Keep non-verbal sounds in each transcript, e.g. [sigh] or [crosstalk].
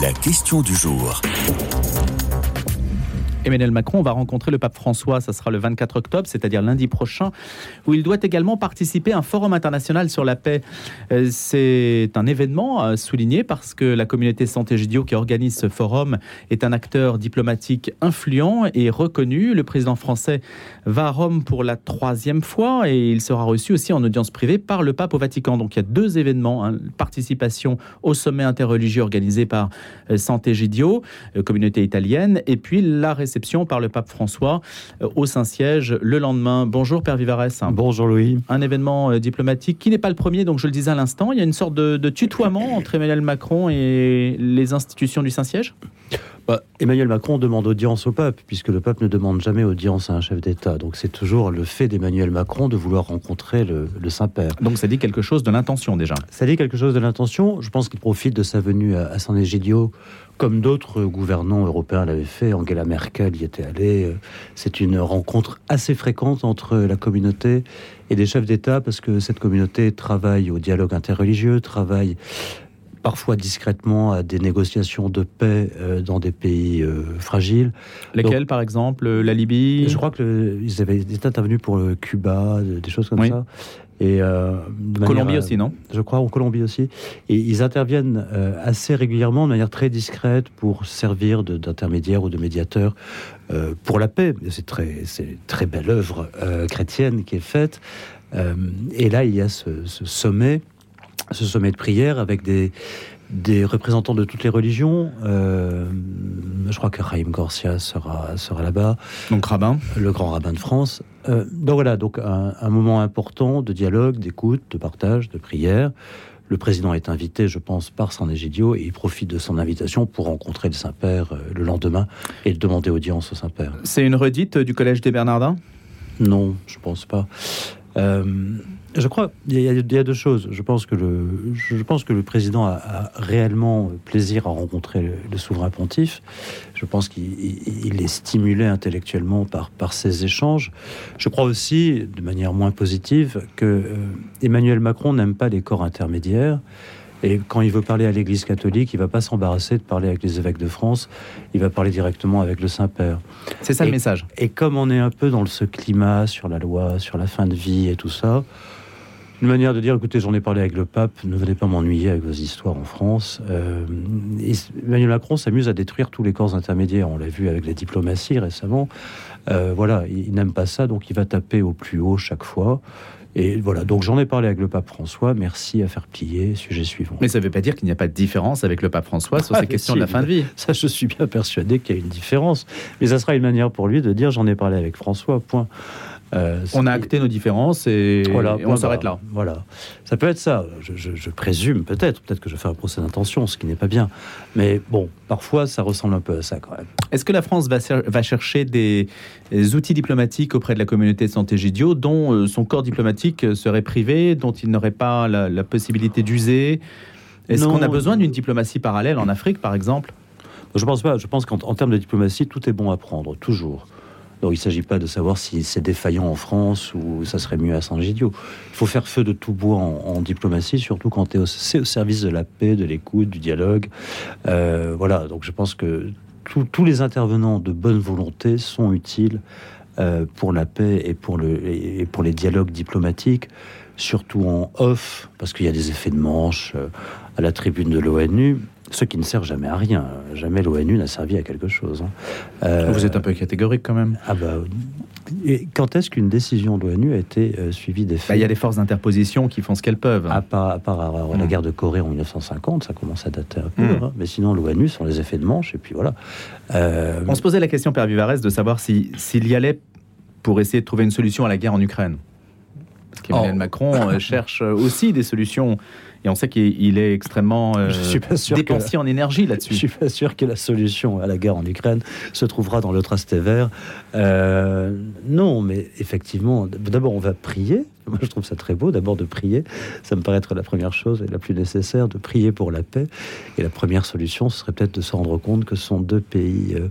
La question du jour. Emmanuel Macron va rencontrer le pape François, ça sera le 24 octobre, c'est-à-dire lundi prochain, où il doit également participer à un forum international sur la paix. Euh, c'est un événement à souligner parce que la communauté Santé Gidio qui organise ce forum est un acteur diplomatique influent et reconnu. Le président français va à Rome pour la troisième fois et il sera reçu aussi en audience privée par le pape au Vatican. Donc il y a deux événements, hein. participation au sommet interreligieux organisé par euh, Santé Gidio, euh, communauté italienne, et puis la réception par le pape François euh, au Saint-Siège le lendemain. Bonjour Père Vivares. Bonjour Louis. Un événement euh, diplomatique qui n'est pas le premier, donc je le disais à l'instant. Il y a une sorte de, de tutoiement entre Emmanuel Macron et les institutions du Saint-Siège? Bah, Emmanuel Macron demande audience au pape, puisque le pape ne demande jamais audience à un chef d'État. Donc c'est toujours le fait d'Emmanuel Macron de vouloir rencontrer le, Saint-Père. Donc ça dit quelque chose de l'intention déjà Ça dit quelque chose de l'intention. Je pense qu'il profite de sa venue à, San Egidio, comme d'autres gouvernants européens l'avaient fait. Angela Merkel y était allée. C'est une rencontre assez fréquente entre la communauté et des chefs d'État, parce que cette communauté travaille au dialogue interreligieux, travaille parfois discrètement à des négociations de paix euh, dans des pays euh, fragiles. Lesquels, par exemple La Libye? Je crois qu'ils avaient été intervenus pour le Cuba, des choses comme ça. Et euh, Colombie aussi, non? Je crois en Colombie aussi. Et ils interviennent assez régulièrement, de manière très discrète, pour servir d'intermédiaire ou de médiateur pour la paix. C'est très, c'est très belle œuvre chrétienne qui est faite. et là, il y a ce, ce sommet ce sommet de prière avec des, des représentants de toutes les religions. Euh, je crois que Raïm Garcia sera, sera là-bas. Donc rabbin. Le grand rabbin de France. Euh, donc voilà, donc un, moment important de dialogue, d'écoute, de partage, de prière. Le président est invité, je pense, par San Egidio et il profite de son invitation pour rencontrer le Saint-Père euh, le lendemain et demander audience au Saint-Père. C'est une redite du Collège des Bernardins? Non, je pense pas. Euh, je crois il y, a, deux choses. Je pense que le, président a, réellement plaisir à rencontrer le, souverain pontife. Je pense qu'il est stimulé intellectuellement par, par ces échanges. Je crois aussi, de manière moins positive, que euh, Emmanuel Macron n'aime pas les corps intermédiaires. Et quand il veut parler à l'Église catholique, il va pas s'embarrasser de parler avec les évêques de France. Il va parler directement avec le Saint-Père. C'est ça le message. Et comme on est un peu dans ce climat sur la loi, sur la fin de vie et tout ça, une manière de dire, écoutez, j'en ai parlé avec le pape, ne venez pas m'ennuyer avec vos histoires en France. Euh, Emmanuel Macron s'amuse à détruire tous les corps intermédiaires. On l'a vu avec la diplomatie récemment. Euh, voilà, il n'aime pas ça, donc il va taper au plus haut chaque fois. Et voilà, donc j'en ai parlé avec le pape François. Merci à faire plier. Sujet suivant. Mais ça ne veut pas dire qu'il n'y a pas de différence avec le pape François sur ah, ces questions de la fin de vie. [laughs] Ça, je suis bien persuadé qu'il y a une différence. Mais ça sera une manière pour lui de dire j'en ai parlé avec François, point. Euh, on a acté nos différences et, voilà, on s'arrête là. Voilà. Ça peut être ça. Je, présume, peut-être. Peut-être que je fais un procès d'intention, ce qui n'est pas bien. Mais bon, parfois, ça ressemble un peu à ça quand même. Est-ce que la France va, va chercher des, outils diplomatiques auprès de la communauté de santé Gidio dont euh, son corps diplomatique serait privé, dont il n'aurait pas la, possibilité d'user? Est-ce qu'on a besoin d'une diplomatie parallèle en Afrique, par exemple? Je pense pas. Je pense qu'en termes de diplomatie, tout est bon à prendre, toujours. Il ne s'agit pas de savoir si c'est défaillant en France ou ça serait mieux à San Gidio. Il faut faire feu de tout bois en, diplomatie, surtout quand tu es au, service de la paix, de l'écoute, du dialogue. Euh, voilà, donc je pense que tous les intervenants de bonne volonté sont utiles euh, pour la paix et pour, le, et pour les dialogues diplomatiques, surtout en off, parce qu'il y a des effets de manche euh, à la tribune de l'ONU ce qui ne sert jamais à rien. Jamais l'ONU n'a servi à quelque chose. Hein. Euh, Vous êtes un peu catégorique quand même. Ah bah, et quand est-ce qu'une décision de l'ONU a été euh, suivie des faits bah, Il y a des forces d'interposition qui font ce qu'elles peuvent. À part, la hmm. guerre de Corée en 1950, ça commence à dater un peu. Hmm. Hein. Mais sinon, l'ONU sont les effets de manche, et puis voilà. Euh, On se posait la question, Père Vivares, de savoir s'il y allait pour essayer de trouver une solution à la guerre en Ukraine. Parce qu'Emmanuel oh. Macron [laughs] cherche aussi des solutions et on sait qu'il est extrêmement euh, dépensier en énergie là-dessus. Je suis pas sûr que la solution à la guerre en Ukraine se trouvera dans le vert. Euh, non, mais effectivement, d'abord on va prier moi, je trouve ça très beau, d'abord de prier. Ça me paraît être la première chose et la plus nécessaire, de prier pour la paix. Et la première solution, ce serait peut-être de se rendre compte que ce sont deux pays euh,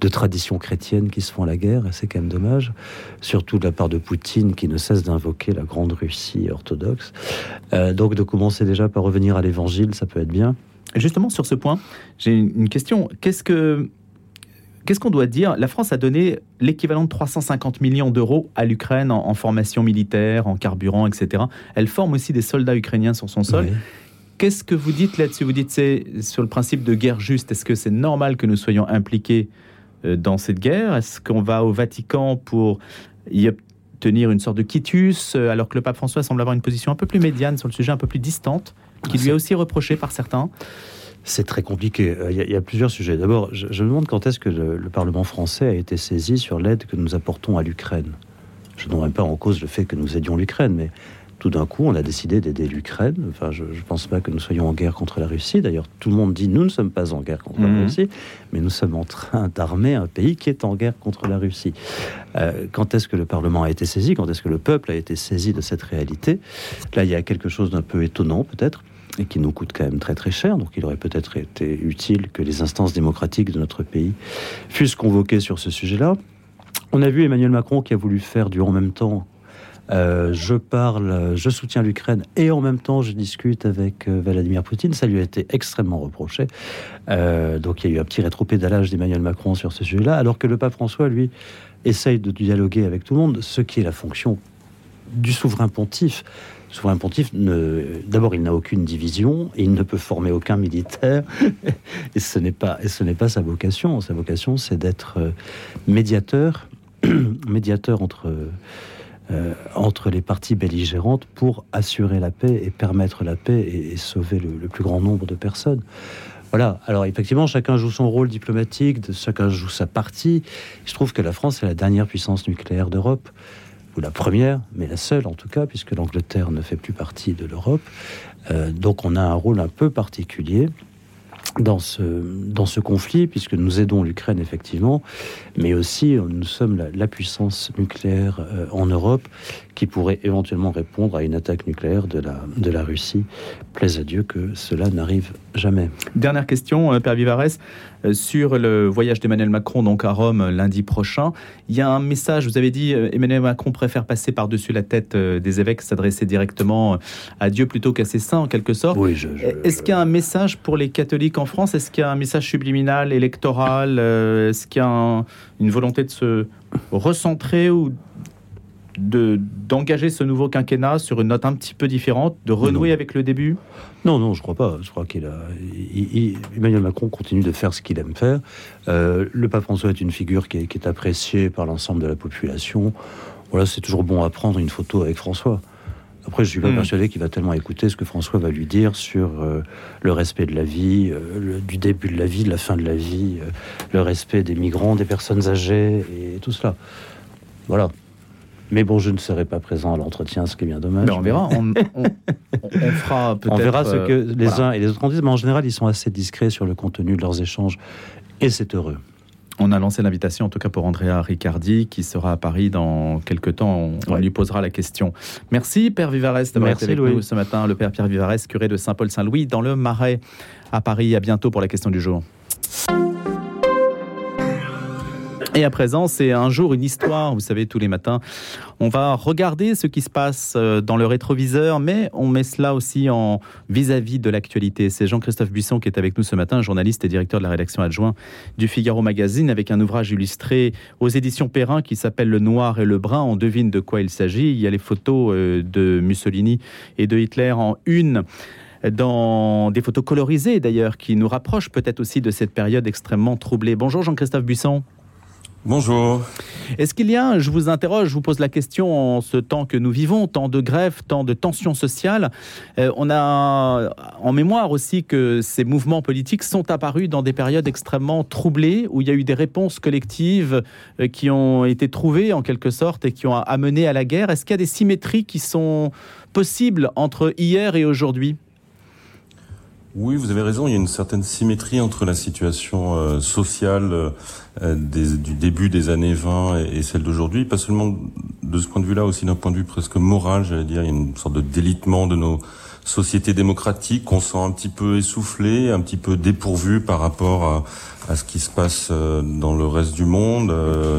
de tradition chrétienne qui se font la guerre. Et c'est quand même dommage, surtout de la part de Poutine, qui ne cesse d'invoquer la grande Russie orthodoxe. Euh, donc, de commencer déjà par revenir à l'évangile, ça peut être bien. Justement, sur ce point, j'ai une question. Qu'est-ce que Qu'est-ce qu'on doit dire? La France a donné l'équivalent de 350 millions d'euros à l'Ukraine en, formation militaire, en carburant, etc. Elle forme aussi des soldats ukrainiens sur son sol. Qu'est-ce que vous dites là-dessus? Vous dites c'est sur le principe de guerre juste. Est-ce que c'est normal que nous soyons impliqués euh, dans cette guerre? Est-ce qu'on va au Vatican pour y obtenir une sorte de quitus, euh, alors que le pape François semble avoir une position un peu plus médiane sur le sujet, un peu plus distante, qui lui est aussi reproché par certains? C'est très compliqué. Euh, il y, a, plusieurs sujets. D'abord, je, me demande quand est-ce que le, Parlement français a été saisi sur l'aide que nous apportons à l'Ukraine. Je ne pas en cause le fait que nous aidions l'Ukraine, mais tout d'un coup, on a décidé d'aider l'Ukraine. Enfin, je ne pense pas que nous soyons en guerre contre la Russie. D'ailleurs, tout le monde dit nous ne sommes pas en guerre contre la mhm. Russie, mais nous sommes en train d'armer un pays qui est en guerre contre la Russie. Euh, quand est-ce que le Parlement a été saisi? Quand est-ce que le peuple a été saisi de cette réalité? Là, il y a quelque chose d'un peu étonnant, peut-être et qui nous coûte quand même très très cher. Donc il aurait peut-être été utile que les instances démocratiques de notre pays fussent convoquées sur ce sujet-là. On a vu Emmanuel Macron qui a voulu faire du en même temps. Euh, je parle, je soutiens l'Ukraine et en même temps je discute avec euh, Vladimir Poutine. Ça lui a été extrêmement reproché. Euh, donc il y a eu un petit rétropédalage d'Emmanuel Macron sur ce sujet-là, alors que le pape François, lui, essaye de dialoguer avec tout le monde, ce qui est la fonction du souverain pontife souverain pontife, d'abord, il n'a aucune division, il ne peut former aucun militaire, [laughs] et ce n'est pas, pas sa vocation. Sa vocation, c'est d'être euh, médiateur, [clears throat] médiateur entre euh, entre les parties belligérantes pour assurer la paix et permettre la paix et, sauver le, plus grand nombre de personnes. Voilà. Alors effectivement, chacun joue son rôle diplomatique, chacun joue sa partie. Je trouve que la France est la dernière puissance nucléaire d'Europe ou la première, mais la seule en tout cas, puisque l'Angleterre ne fait plus partie de l'Europe. Euh, donc on a un rôle un peu particulier dans ce, conflit, puisque nous aidons l'Ukraine effectivement, mais aussi nous sommes la, puissance nucléaire euh, en Europe qui pourrait éventuellement répondre à une attaque nucléaire de la, de la Russie. Plaise à Dieu que cela n'arrive jamais. Dernière question, euh, Père Vivares, euh, sur le voyage d'Emmanuel Macron donc à Rome lundi prochain. Il y a un message, vous avez dit Emmanuel Macron préfère passer par-dessus la tête des évêques, s'adresser directement à Dieu plutôt qu'à ses saints en quelque sorte. Oui, Est-ce qu'il y a un message pour les catholiques en France? Est-ce qu'il y a un message subliminal, électoral Est-ce qu'il y a une volonté de se recentrer ou de d'engager ce nouveau quinquennat sur une note un petit peu différente, de renouer avec le début? Non, non, je crois pas. Je crois qu'il a. Emmanuel Macron continue de faire ce qu'il aime faire. Euh, le pape François est une figure qui est, qui est appréciée par l'ensemble de la population. Voilà, c'est toujours bon à prendre une photo avec François. Après, je suis pas hmm. persuadé qu'il va tellement écouter ce que François va lui dire sur euh, le respect de la vie, euh, du début de la vie, de la fin de la vie, le respect des migrants, des personnes âgées et tout cela. Voilà. Mais bon, je ne serai pas présent à l'entretien, ce qui est bien dommage. on verra. On, fera peut-être. [laughs] On verra ce que euh, les uns et les autres en disent. Mais en général, ils sont assez discrets sur le contenu de leurs échanges. Et c'est heureux. On a lancé l'invitation, en tout cas pour Andrea Riccardi, qui sera à Paris dans quelques temps. On, lui posera la question. Merci, Père Vivares, d'avoir été avec nous ce matin. Le Père Pierre Vivares, curé de Saint-Paul-Saint-Louis, dans le Marais, à Paris. À bientôt pour la question du jour. Et à présent, c'est un jour, une histoire. Vous savez, tous les matins, on va regarder ce qui se passe euh, dans le rétroviseur, mais on met cela aussi en vis-à-vis de l'actualité. C'est Jean-Christophe Buisson qui est avec nous ce matin, journaliste et directeur de la rédaction adjoint du Figaro Magazine, avec un ouvrage illustré aux éditions Perrin qui s'appelle Le Noir et le Brun. On devine de quoi il s'agit. Il y a les photos euh, de Mussolini et de Hitler en une dans des photos colorisées d'ailleurs, qui nous rapprochent peut-être aussi de cette période extrêmement troublée. Bonjour Jean-Christophe Buisson. Bonjour. Est-ce qu'il y a, je vous interroge, je vous pose la question en ce temps que nous vivons, tant de grèves, tant de tensions sociales, euh, on a en mémoire aussi que ces mouvements politiques sont apparus dans des périodes extrêmement troublées, où il y a eu des réponses collectives euh, qui ont été trouvées en quelque sorte et qui ont amené à la guerre. Est-ce qu'il y a des symétries qui sont possibles entre hier et aujourd'hui? Oui, vous avez raison. Il y a une certaine symétrie entre la situation euh, sociale euh, du début des années 20 et, celle d'aujourd'hui. Pas seulement de ce point de vue-là, aussi d'un point de vue presque moral, j'allais dire. Il y a une sorte de délitement de nos sociétés démocratiques qu'on sent un petit peu essoufflé, un petit peu dépourvu par rapport à, ce qui se passe euh, dans le reste du monde,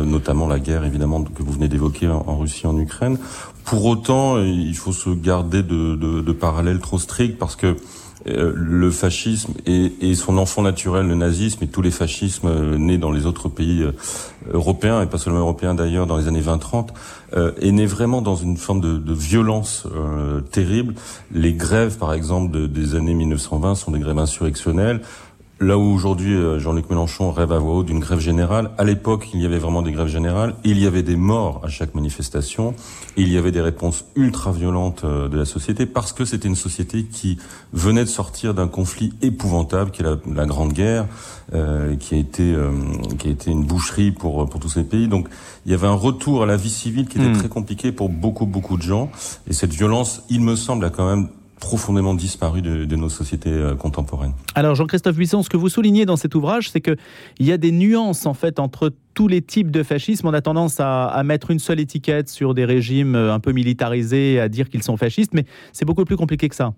notamment la guerre évidemment que vous venez d'évoquer en, Russie, en Ukraine. Pour autant, il faut se garder de, de, de parallèles trop stricts parce que le fascisme et, son enfant naturel, le nazisme, et tous les fascismes nés dans les autres pays européens, et pas seulement européens d'ailleurs, dans les années 20-30, est né vraiment dans une forme de, violence terrible. Les grèves, par exemple, des années 1920 sont des grèves insurrectionnelles. Là où aujourd'hui euh, Jean-Luc Mélenchon rêve à voix haute d'une grève générale, à l'époque il y avait vraiment des grèves générales, il y avait des morts à chaque manifestation, il y avait des réponses ultra violentes euh, de la société parce que c'était une société qui venait de sortir d'un conflit épouvantable qui est la, Grande Guerre, euh, qui a été qui a été une boucherie pour pour tous ces pays. Donc il y avait un retour à la vie civile qui était hmm. très compliqué pour beaucoup beaucoup de gens et cette violence, il me semble, a quand même profondément disparu de, nos sociétés euh, contemporaines. Alors Jean-Christophe Buisson, ce que vous soulignez dans cet ouvrage, c'est qu'il y a des nuances en fait entre tous les types de fascisme. On a tendance à, mettre une seule étiquette sur des régimes euh, un peu militarisés, à dire qu'ils sont fascistes, mais c'est beaucoup plus compliqué que ça.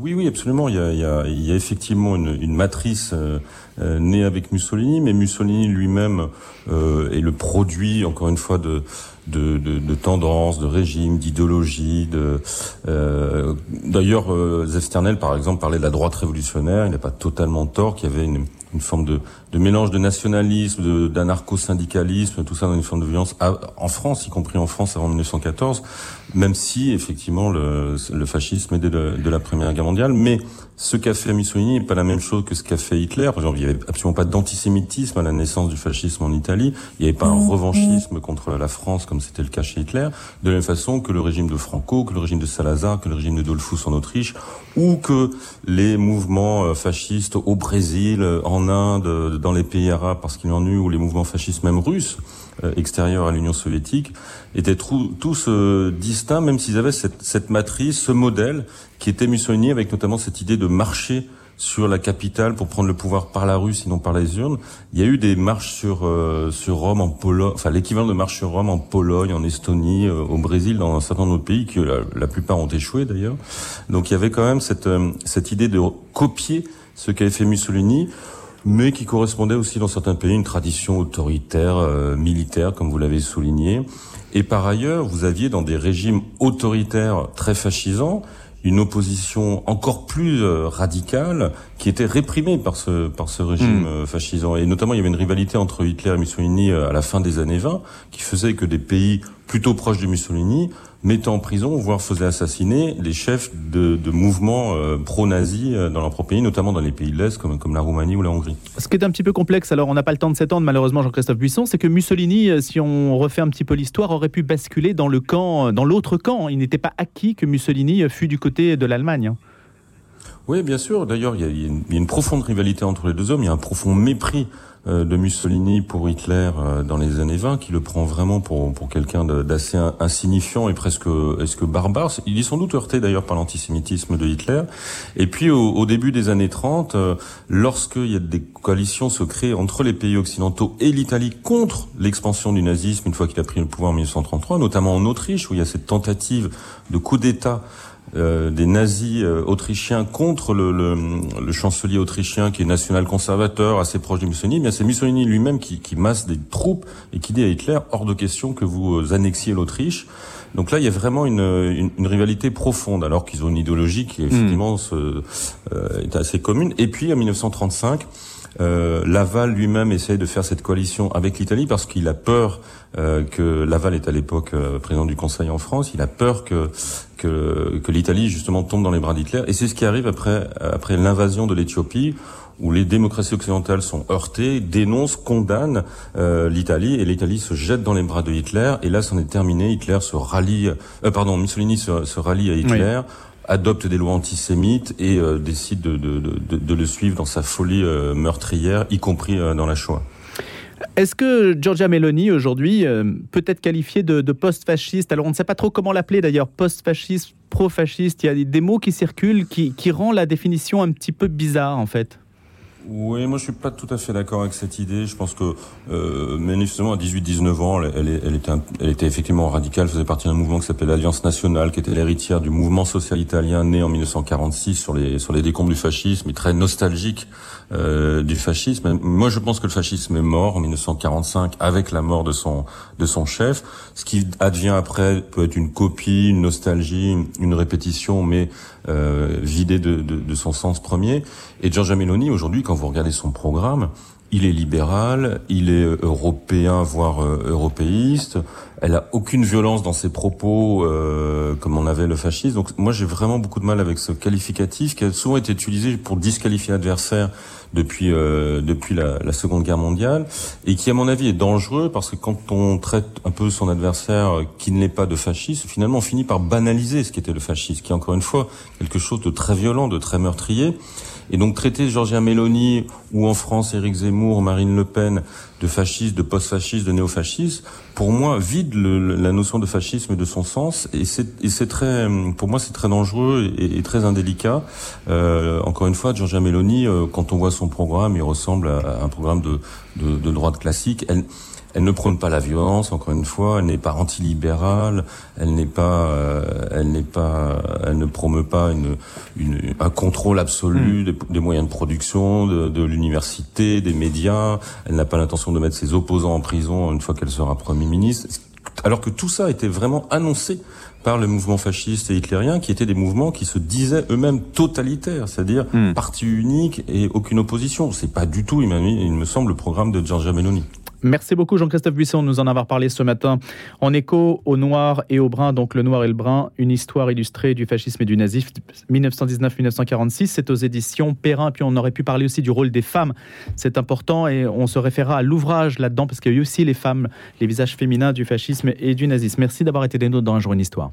Oui, oui, absolument. Il y a, effectivement une, matrice euh, née avec Mussolini, mais Mussolini lui-même est le produit, encore une fois, de, de, de, tendances, de régimes, d'idéologies. Euh, D'ailleurs, euh, Zesternel, par exemple, parlait de la droite révolutionnaire. Il n'a pas totalement tort qu'il y avait une, une forme de, de, mélange de nationalisme, d'anarcho-syndicalisme, tout ça dans une forme de violence en France, y compris en France avant 1914, même si effectivement le, le fascisme est de, de, la Première Guerre mondiale. Mais ce qu'a fait Mussolini n'est pas la même chose que ce qu'a fait Hitler. Par exemple, il n'y avait absolument pas d'antisémitisme à la naissance du fascisme en Italie. Il n'y avait pas un revanchisme contre la France comme c'était le cas chez Hitler. De la même façon que le régime de Franco, que le régime de Salazar, que le régime de Dollfuss en Autriche, ou que les mouvements euh, fascistes au Brésil, en Inde, dans les pays arabes, parce qu'il y en a eu, ou les mouvements fascistes même russes, euh, extérieurs à l'Union soviétique, étaient tous euh, distincts, même s'ils avaient cette, cette, matrice, ce modèle, qui était Mussolini, avec notamment cette idée de marcher sur la capitale pour prendre le pouvoir par la rue, sinon par les urnes. Il y a eu des marches sur euh, sur Rome en Pologne, enfin l'équivalent de marches sur Rome en Pologne, en Estonie, au Brésil, dans un certain nombre de pays que la, plupart ont échoué d'ailleurs. Donc il y avait quand même cette cette idée de copier ce qu'avait fait Mussolini mais qui correspondait aussi dans certains pays à une tradition autoritaire, militaire, comme vous l'avez souligné. Et par ailleurs, vous aviez dans des régimes autoritaires très fascisants, une opposition encore plus euh, radicale qui était réprimée par ce par ce régime euh, fascisant et notamment il y avait une rivalité entre Hitler et Mussolini euh, à la fin des années 20 qui faisait que des pays plutôt proches de Mussolini mettaient en prison, voire faisaient assassiner les chefs de, mouvements euh, pro-nazis euh, dans leur propre pays, notamment dans les pays de l'Est comme, comme la Roumanie ou la Hongrie. Ce qui est un petit peu complexe, alors on n'a pas le temps de s'étendre malheureusement Jean-Christophe Buisson, c'est que Mussolini, euh, si on refait un petit peu l'histoire, aurait pu basculer dans le camp, dans l'autre camp. Il n'était pas acquis que Mussolini fût du côté de l'Allemagne. Oui, bien sûr. D'ailleurs, il y, a une profonde rivalité entre les deux hommes. Il y a un profond mépris euh, de Mussolini pour Hitler euh, dans les années 20, qui le prend vraiment pour, pour quelqu'un d'assez insignifiant et presque, est-ce que barbare. Il est sans doute heurté d'ailleurs par l'antisémitisme de Hitler. Et puis au, début des années 30, euh, lorsqu'il y a des coalitions se créent entre les pays occidentaux et l'Italie contre l'expansion du nazisme une fois qu'il a pris le pouvoir en 1933, notamment en Autriche où il y a cette tentative de coup d'État euh, des nazis euh, autrichiens contre le, le, le, chancelier autrichien qui est national-conservateur, assez proche de Mussolini, eh bien c'est Mussolini lui-même qui, qui, masse des troupes et qui dit à Hitler hors de question que vous euh, annexiez l'Autriche. Donc là, il y a vraiment une, une, une rivalité profonde, alors qu'ils ont une idéologie qui effectivement hmm. est assez commune. Et puis en 1935, euh, Laval lui-même essaye de faire cette coalition avec l'Italie parce qu'il a peur euh, que Laval est à l'époque euh, président du Conseil en France. Il a peur que que, que l'Italie justement tombe dans les bras d'Hitler. Et c'est ce qui arrive après après l'invasion de l'Éthiopie où les démocraties occidentales sont heurtées, dénoncent, condamnent l'Italie, et l'Italie se jette dans les bras de Hitler, et là c'en est terminé, Hitler se rallie, pardon, Mussolini se, se, rallie à Hitler, adopte des lois antisémites et euh, décide de, de, de, de, le suivre dans sa folie euh, meurtrière, y compris euh, dans la Shoah. Est-ce que Giorgia Meloni, aujourd'hui, peut être qualifiée de, post-fasciste? Alors, on ne sait pas trop comment l'appeler d'ailleurs, post-fasciste, pro-fasciste. Il y a des mots qui circulent qui, qui rend la définition un petit peu bizarre, en fait. Oui, moi je suis pas tout à fait d'accord avec cette idée. Je pense que euh, manifestement à 18-19 ans, elle, elle, était, elle était effectivement radicale, faisait partie d'un mouvement qui s'appelait l'Alliance nationale, qui était l'héritière du mouvement social italien né en 1946 sur les sur les décombres du fascisme et très nostalgique euh, du fascisme. Moi je pense que le fascisme est mort en 1945 avec la mort de son de son chef. Ce qui advient après peut être une copie, une nostalgie, une, répétition, mais euh, vidée de, de, de son sens premier. Et Giorgia Meloni aujourd'hui quand vous regardez son programme, il est libéral, il est européen, voire euh, européiste. Elle a aucune violence dans ses propos, euh, comme on avait le fascisme. Donc moi, j'ai vraiment beaucoup de mal avec ce qualificatif qui a souvent été utilisé pour disqualifier l'adversaire depuis euh, depuis la, Seconde Guerre mondiale et qui, à mon avis, est dangereux parce que quand on traite un peu son adversaire qui ne l'est pas de fasciste, finalement, on finit par banaliser ce qu'était le fascisme, qui est encore une fois quelque chose de très violent, de très meurtrier. Et donc traiter Georgia Meloni ou en France Éric Zemmour, Marine Le Pen de fasciste, de post-fasciste, de néo-fasciste, pour moi vide le, la notion de fascisme de son sens et c'est très, pour moi c'est très dangereux et, et très indélicat. Euh, encore une fois, Georgia Meloni, euh, quand on voit son programme, il ressemble à, un programme de, de, de droite classique. Elle, elle ne prône pas la violence, encore une fois. Elle n'est pas antilibérale. Elle n'est pas, euh, elle n'est pas, elle ne promeut pas une, une un contrôle absolu hmm. des, moyens de production, de, de l'université, des médias. Elle n'a pas l'intention de mettre ses opposants en prison une fois qu'elle sera premier ministre. Alors que tout ça a été vraiment annoncé par le mouvement fasciste et hitlérien, qui étaient des mouvements qui se disaient eux-mêmes totalitaires, c'est-à-dire hmm. parti unique et aucune opposition. C'est pas du tout, il, il me semble, le programme de Giorgia Meloni. Merci beaucoup Jean-Christophe Buisson de nous en avoir parlé ce matin. En écho au noir et au brun, donc le noir et le brun, une histoire illustrée du fascisme et du nazisme 1919-1946, c'est aux éditions Perrin. Puis on aurait pu parler aussi du rôle des femmes, c'est important et on se référera à l'ouvrage là-dedans parce qu'il y a eu aussi les femmes, les visages féminins du fascisme et du nazisme. Merci d'avoir été des nôtres dans Un jour une histoire.